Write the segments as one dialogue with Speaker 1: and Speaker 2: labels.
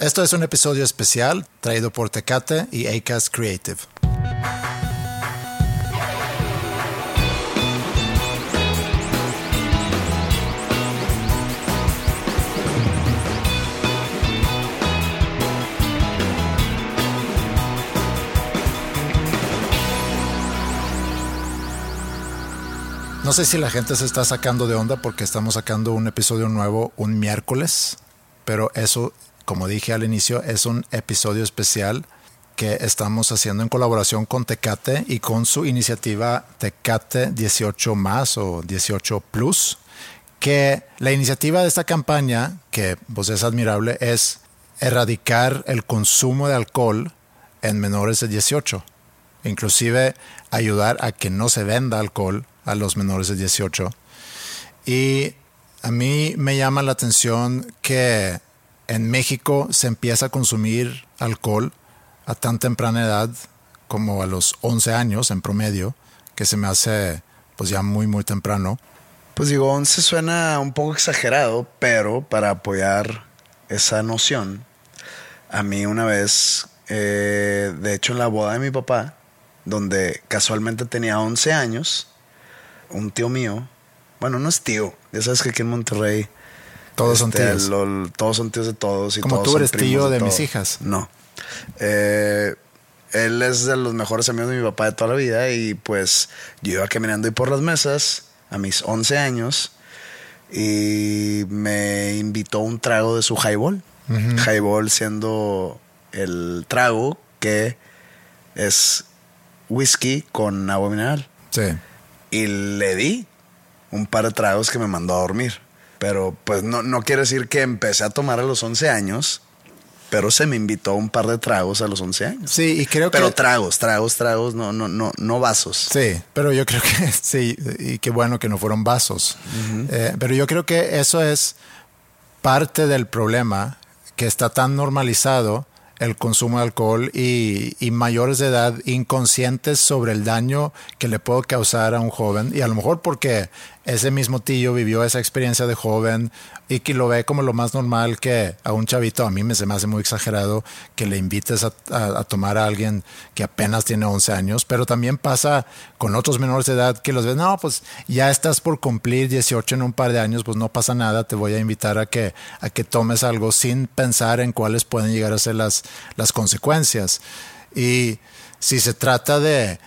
Speaker 1: Esto es un episodio especial traído por Tecate y Acast Creative. No sé si la gente se está sacando de onda porque estamos sacando un episodio nuevo un miércoles, pero eso, como dije al inicio, es un episodio especial que estamos haciendo en colaboración con Tecate y con su iniciativa Tecate 18 más o 18 plus, que la iniciativa de esta campaña, que pues es admirable, es erradicar el consumo de alcohol en menores de 18, inclusive ayudar a que no se venda alcohol a los menores de 18. Y a mí me llama la atención que en México se empieza a consumir alcohol a tan temprana edad como a los 11 años en promedio, que se me hace pues ya muy muy temprano.
Speaker 2: Pues digo, 11 suena un poco exagerado, pero para apoyar esa noción, a mí una vez, eh, de hecho en la boda de mi papá, donde casualmente tenía 11 años, un tío mío, bueno, no es tío, ya sabes que aquí en Monterrey
Speaker 1: todos son
Speaker 2: este,
Speaker 1: tíos.
Speaker 2: todos son tíos de todos. Y
Speaker 1: Como
Speaker 2: todos
Speaker 1: tú
Speaker 2: son
Speaker 1: eres
Speaker 2: primos
Speaker 1: tío de,
Speaker 2: todos.
Speaker 1: mis hijas.
Speaker 2: No. Eh, él es de los mejores amigos de mi papá de toda la vida y pues yo iba caminando ahí por las mesas a mis 11 años y me invitó un trago de su highball. Highball siendo el trago que es whisky con agua mineral.
Speaker 1: Sí.
Speaker 2: Y le di un par de tragos que me mandó a dormir. Pero pues no, no quiere decir que empecé a tomar a los 11 años, pero se me invitó un par de tragos a los 11 años.
Speaker 1: Sí, y creo
Speaker 2: Pero
Speaker 1: que...
Speaker 2: tragos, tragos, tragos, no, no, no, no vasos.
Speaker 1: Sí, pero yo creo que sí, y qué bueno que no fueron vasos. Eh, pero yo creo que eso es parte del problema que está tan normalizado el consumo de alcohol y, y mayores de edad inconscientes sobre el daño que le puede causar a un joven y a lo mejor porque ese mismo tío vivió esa experiencia de joven y que lo ve como lo más normal que a un chavito, a mí me se me hace muy exagerado que le invites a, a- tomar a alguien que apenas tiene 11 años, pero también pasa con otros menores de edad que los ves, no, pues ya estás por cumplir 18 en un par de años, pues no pasa nada, te voy a invitar a que, a que tomes algo sin pensar en cuáles pueden llegar a ser las, las consecuencias. Y si se trata de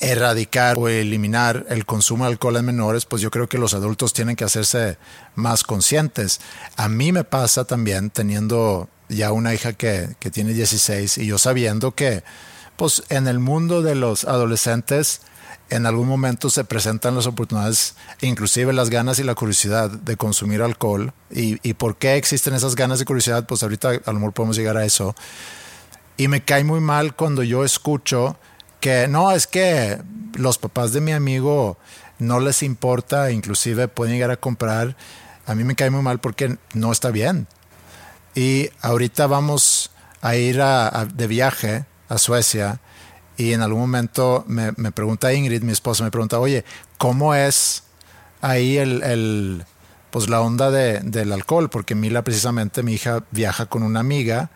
Speaker 1: erradicar o eliminar el consumo de alcohol en menores, pues yo creo que los adultos tienen que hacerse más conscientes. A mí me pasa también teniendo ya una hija que, que tiene 16 y yo sabiendo que pues en el mundo de los adolescentes en algún momento se presentan las oportunidades, inclusive las ganas y la curiosidad de consumir alcohol. ¿Y, y por qué existen esas ganas y curiosidad? Pues ahorita a lo mejor podemos llegar a eso. Y me cae muy mal cuando yo escucho que no, es que los papás de mi amigo no les importa, inclusive pueden llegar a comprar. A mí me cae muy mal porque no está bien. Y ahorita vamos a ir de viaje a Suecia y en algún momento me, me pregunta Ingrid, mi esposa, me pregunta, oye, ¿cómo es ahí el, el, pues la onda de- del alcohol? Porque Mila precisamente, mi hija, viaja con una amiga.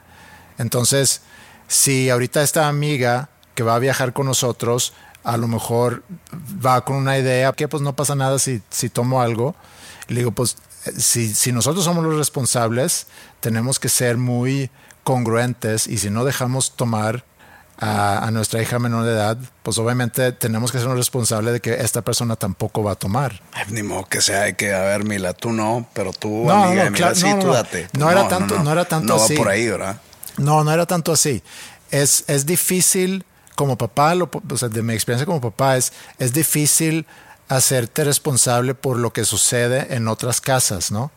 Speaker 1: Entonces, si ahorita esta amiga que va a viajar con nosotros, a lo mejor va con una idea que pues no pasa nada si, si tomo algo. Le digo, pues eh, si, si nosotros somos los responsables, tenemos que ser muy congruentes y si no dejamos tomar a, a nuestra hija menor de edad, pues obviamente tenemos que ser responsables de que esta persona tampoco va a tomar.
Speaker 2: Ni modo que sea que, a ver, Mila, tú no, pero tú,
Speaker 1: No,
Speaker 2: amiga
Speaker 1: no,
Speaker 2: de Mila,
Speaker 1: claro,
Speaker 2: sí,
Speaker 1: no, no,
Speaker 2: tú
Speaker 1: no.
Speaker 2: date.
Speaker 1: No era tanto- no era tanto
Speaker 2: No
Speaker 1: así.
Speaker 2: va por ahí, ¿verdad?
Speaker 1: No, no era tanto así. Es, es difícil, como papá, lo- de mi experiencia como papá, es, es difícil hacerte responsable por lo que sucede en otras casas, ¿no?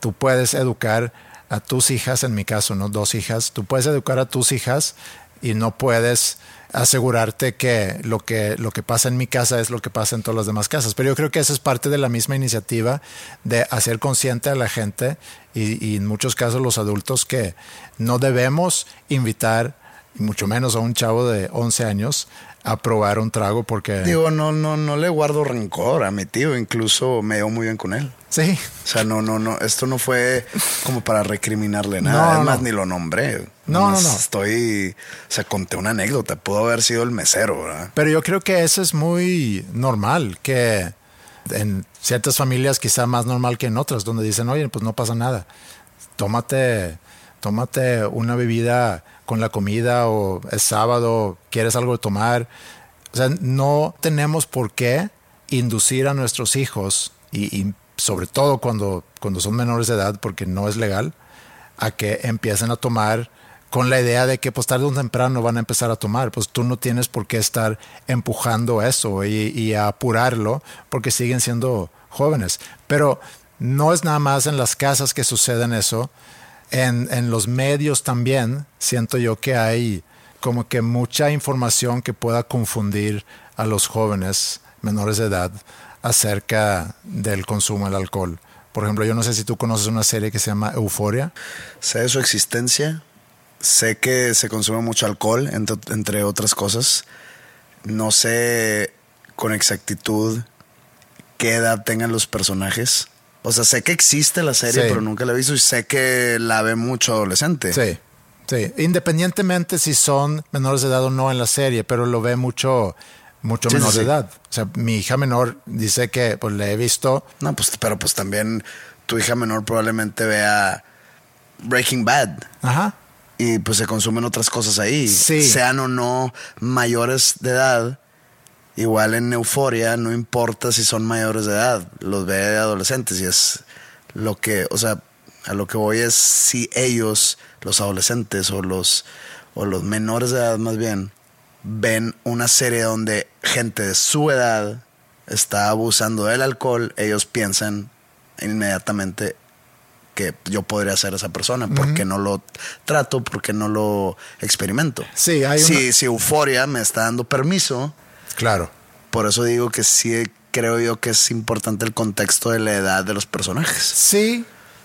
Speaker 1: Tú puedes educar a tus hijas, en mi caso, ¿no? Dos hijas, tú puedes educar a tus hijas y no puedes asegurarte que lo que lo que pasa en mi casa es lo que pasa en todas las demás casas. Pero yo creo que esa es parte de la misma iniciativa de hacer consciente a la gente y, y en muchos casos los adultos que no debemos invitar mucho menos a un chavo de 11 años, a probar un trago porque...
Speaker 2: Digo, no, no, no le guardo rencor a mi tío, incluso me dio muy bien con él.
Speaker 1: Sí.
Speaker 2: O sea, no, no, no, esto no fue como para recriminarle nada, no, más ni lo nombré.
Speaker 1: No, no, no.
Speaker 2: Estoy, o sea, conté una anécdota, pudo haber sido el mesero, ¿verdad?
Speaker 1: Pero yo creo que eso es muy normal, que en ciertas familias quizá más normal que en otras, donde dicen, oye, pues no pasa nada, tómate, tómate una bebida con la comida o es sábado, quieres algo de tomar. O sea, no tenemos por qué inducir a nuestros hijos y, sobre todo cuando, cuando son menores de edad, porque no es legal, a que empiecen a tomar con la idea de que pues tarde o temprano van a empezar a tomar. Pues tú no tienes por qué estar empujando eso y, y apurarlo porque siguen siendo jóvenes. Pero no es nada más en las casas que suceden eso, en, los medios también siento yo que hay como que mucha información que pueda confundir a los jóvenes menores de edad acerca del consumo del alcohol. Por ejemplo, yo no sé si tú conoces una serie que se llama Euforia.
Speaker 2: Sé de su existencia, sé que se consume mucho alcohol, entre, entre otras cosas. No sé con exactitud qué edad tengan los personajes. O sea, sé que existe la serie, pero nunca la he visto y sé que la ve mucho adolescente.
Speaker 1: Sí, sí. Independientemente si son menores de edad o no en la serie, pero lo ve mucho, mucho menor de edad. O sea, mi hija menor dice que pues le he visto.
Speaker 2: No, pues, pero pues también tu hija menor probablemente vea Breaking Bad.
Speaker 1: Ajá.
Speaker 2: Y pues se consumen otras cosas ahí.
Speaker 1: Sí.
Speaker 2: Sean o no mayores de edad Igual en Euforia no importa si son mayores de edad, los ve de adolescentes y es lo que, o sea, a lo que voy es si ellos, los adolescentes o los, o los menores de edad más bien, ven una serie donde gente de su edad está abusando del alcohol, ellos piensan inmediatamente que yo podría ser esa persona, porque no lo trato, porque no lo experimento.
Speaker 1: Sí, hay
Speaker 2: si, si Euforia me está dando permiso
Speaker 1: Claro.
Speaker 2: Por eso digo que sí creo yo que es importante el contexto de la edad de los personajes.
Speaker 1: Sí,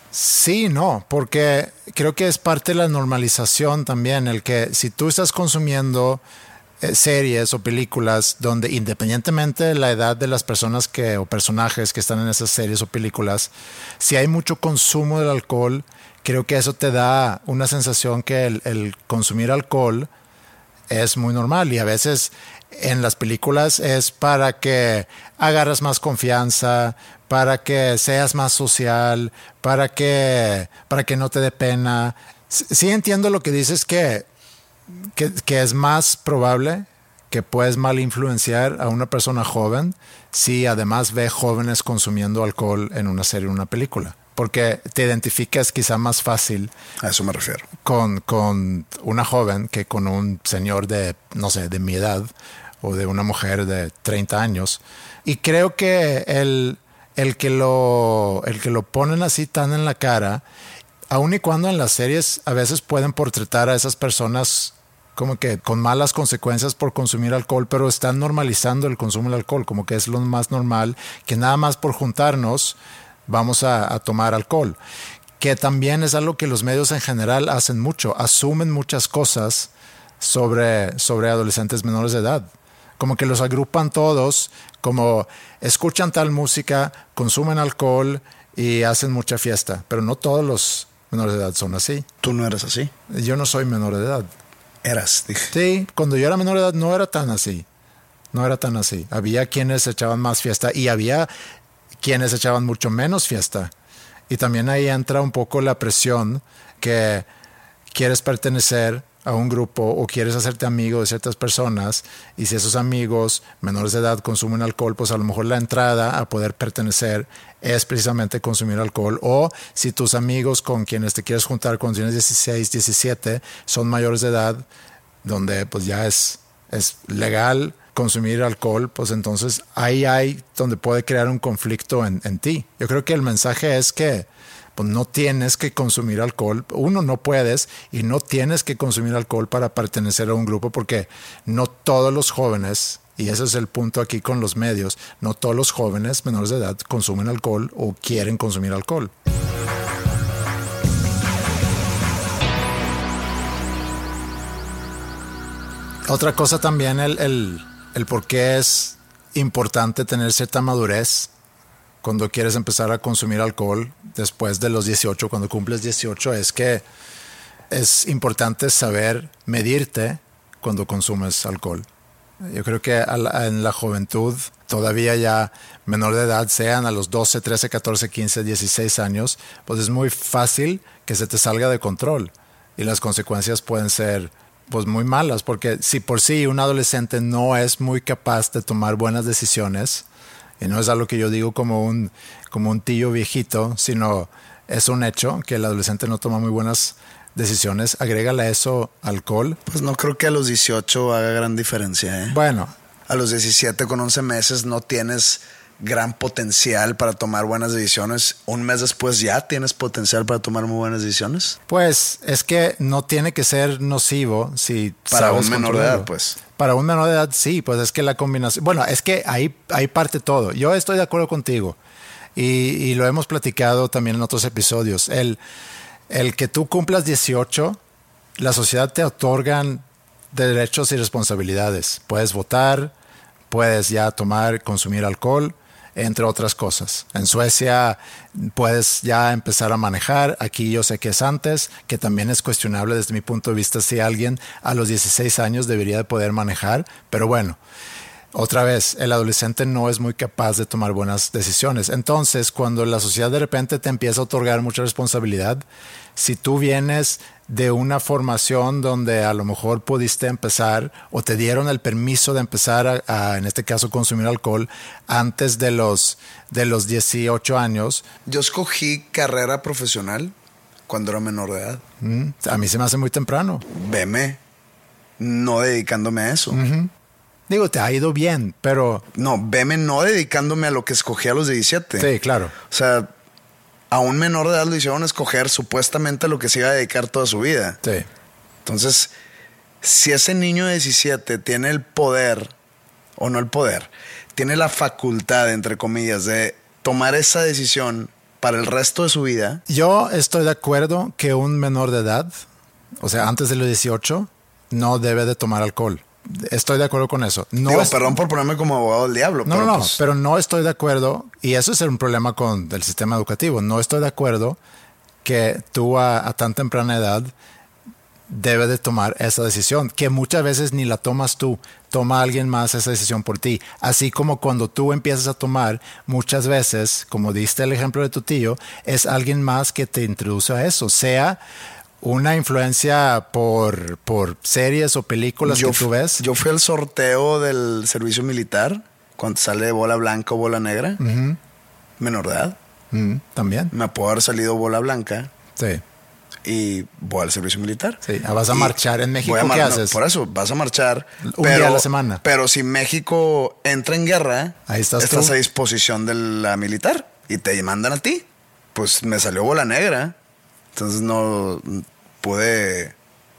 Speaker 1: sí, no, porque creo que es parte de la normalización también, el que si tú estás consumiendo eh, series o películas donde independientemente de la edad de las personas que o personajes que están en esas series o películas, si hay mucho consumo del alcohol, creo que eso te da una sensación que el consumir alcohol es muy normal y a veces en las películas es para que agarras más confianza, para que seas más social, para que, para que no te dé pena. Sí entiendo lo que dices que, que, es más probable que puedes mal influenciar a una persona joven si además ve jóvenes consumiendo alcohol en una serie o una película. Porque te identificas quizá más fácil.
Speaker 2: A eso me refiero.
Speaker 1: Con, con una joven que con un señor de, no sé, de mi edad o de una mujer de 30 años. Y creo que el, el, que lo, el que lo ponen así tan en la cara, aun y cuando en las series a veces pueden portretar a esas personas como que con malas consecuencias por consumir alcohol, pero están normalizando el consumo del alcohol, como que es lo más normal, que nada más por juntarnos vamos a, a tomar alcohol, que también es algo que los medios en general hacen mucho, asumen muchas cosas sobre, sobre adolescentes menores de edad como que los agrupan todos, como escuchan tal música, consumen alcohol y hacen mucha fiesta, pero no todos los menores de edad son así.
Speaker 2: Tú no eres así.
Speaker 1: Yo no soy menor de edad.
Speaker 2: Eras, dije.
Speaker 1: Sí, cuando yo era menor de edad no era tan así. No era tan así. Había quienes echaban más fiesta y había quienes echaban mucho menos fiesta. Y también ahí entra un poco la presión que quieres pertenecer a un grupo o quieres hacerte amigo de ciertas personas y si esos amigos menores de edad consumen alcohol, pues a lo mejor la entrada a poder pertenecer es precisamente consumir alcohol o si tus amigos con quienes te quieres juntar cuando tienes 16, 17 son mayores de edad, donde pues ya es, es legal consumir alcohol, pues entonces ahí hay donde puede crear un conflicto en, en ti. Yo creo que el mensaje es que pues no tienes que consumir alcohol. Uno, no puedes y no tienes que consumir alcohol para pertenecer a un grupo porque no todos los jóvenes, y ese es el punto aquí con los medios, no todos los jóvenes menores de edad consumen alcohol o quieren consumir alcohol. Otra cosa también, el, el, el por qué es importante tener cierta madurez cuando quieres empezar a consumir alcohol después de los 18, cuando cumples 18, es que es importante saber medirte cuando consumes alcohol. Yo creo que en la juventud, todavía ya menor de edad, sean a los 12, 13, 14, 15, 16 años, pues es muy fácil que se te salga de control y las consecuencias pueden ser pues muy malas, porque si por sí un adolescente no es muy capaz de tomar buenas decisiones, y no es algo que yo digo como un, como un tío viejito, sino es un hecho que el adolescente no toma muy buenas decisiones, agrégale a eso alcohol.
Speaker 2: Pues no creo que a los 18 haga gran diferencia. ¿eh?
Speaker 1: Bueno.
Speaker 2: A los 17 con 11 meses no tienes gran potencial para tomar buenas decisiones. Un mes después ya tienes potencial para tomar muy buenas decisiones.
Speaker 1: Pues es que no tiene que ser nocivo si
Speaker 2: para un menor de edad, pues.
Speaker 1: Para un menor de edad sí, pues es que la combinación, bueno, es que ahí, ahí parte todo. Yo estoy de acuerdo contigo y, y lo hemos platicado también en otros episodios. El, el que tú cumplas 18, la sociedad te otorgan derechos y responsabilidades. Puedes votar, puedes ya tomar, consumir alcohol, entre otras cosas. En Suecia puedes ya empezar a manejar. Aquí yo sé que es antes, que también es cuestionable desde mi punto de vista si alguien a los 16 años debería de poder manejar. Pero bueno, otra vez, el adolescente no es muy capaz de tomar buenas decisiones. Entonces, cuando la sociedad de repente te empieza a otorgar mucha responsabilidad, si tú vienes de una formación donde a lo mejor pudiste empezar o te dieron el permiso de empezar a, en este caso, consumir alcohol antes de los, de los 18 años.
Speaker 2: Yo escogí carrera profesional cuando era menor de edad.
Speaker 1: Mm, a mí se me hace muy temprano.
Speaker 2: Veme, no dedicándome a eso.
Speaker 1: Digo, te ha ido bien, pero...
Speaker 2: No, veme no dedicándome a lo que escogí a los 17.
Speaker 1: Sí, claro.
Speaker 2: O sea, a un menor de edad lo hicieron escoger supuestamente a lo que se iba a dedicar toda su vida.
Speaker 1: Sí.
Speaker 2: Entonces, si ese niño de 17 tiene el poder, o no el poder, tiene la facultad, entre comillas, de tomar esa decisión para el resto de su vida.
Speaker 1: Yo estoy de acuerdo que un menor de edad, o sea, antes de los 18, no debe de tomar alcohol. Estoy de acuerdo con eso.
Speaker 2: No Digo, perdón por ponerme como abogado del diablo.
Speaker 1: No, pero no, pues pero no estoy de acuerdo, y eso es un problema con el sistema educativo. No estoy de acuerdo que tú a, tan temprana edad debes de tomar esa decisión, que muchas veces ni la tomas tú, toma alguien más esa decisión por ti. Así como cuando tú empiezas a tomar, muchas veces, como diste el ejemplo de tu tío, es alguien más que te introduce a eso, sea una influencia por, por series o películas que tú ves?
Speaker 2: Yo fui al sorteo del servicio militar, cuando sale bola blanca o bola negra. Menor de edad.
Speaker 1: También.
Speaker 2: Me puedo haber salido bola blanca.
Speaker 1: Sí.
Speaker 2: Y voy al servicio militar.
Speaker 1: Sí. Ah, vas a marchar en México. ¿Qué haces?
Speaker 2: por eso, vas a marchar.
Speaker 1: Un día a la semana.
Speaker 2: Pero si México entra en guerra,
Speaker 1: Ahí estás,
Speaker 2: estás a disposición de la militar y te mandan a ti. Pues me salió bola negra. Entonces no pude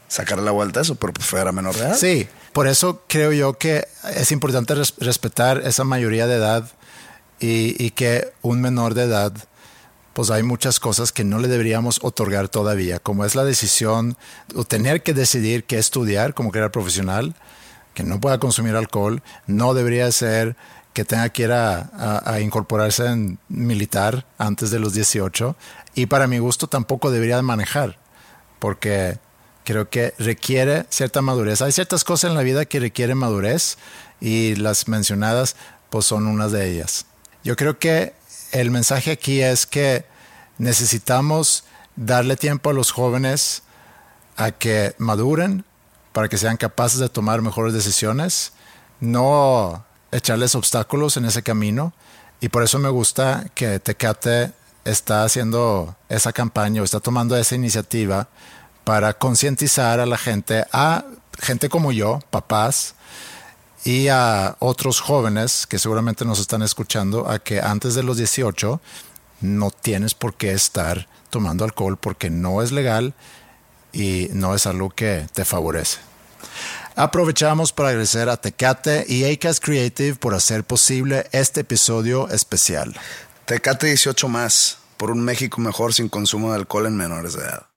Speaker 2: sacar la vuelta a eso, pero pues menor de edad.
Speaker 1: Sí, por eso creo yo que es importante respetar esa mayoría de edad y, que un menor de edad, pues hay muchas cosas que no le deberíamos otorgar todavía, como es la decisión o tener que decidir qué estudiar como que era profesional, que no pueda consumir alcohol, no debería ser que tenga que ir a, incorporarse en militar antes de los 18 y para mi gusto tampoco debería manejar porque creo que requiere cierta madurez. Hay ciertas cosas en la vida que requieren madurez y las mencionadas pues son unas de ellas. Yo creo que el mensaje aquí es que necesitamos darle tiempo a los jóvenes a que maduren para que sean capaces de tomar mejores decisiones, no echarles obstáculos en ese camino. Y por eso me gusta que Tecate está haciendo esa campaña o está tomando esa iniciativa para concientizar a la gente, a gente como yo, papás, y a otros jóvenes que seguramente nos están escuchando, a que antes de los 18 no tienes por qué estar tomando alcohol porque no es legal y no es algo que te favorece. Aprovechamos para agradecer a Tecate y Acast Creative por hacer posible este episodio especial.
Speaker 2: Tecate 18 más, por un México mejor sin consumo de alcohol en menores de edad.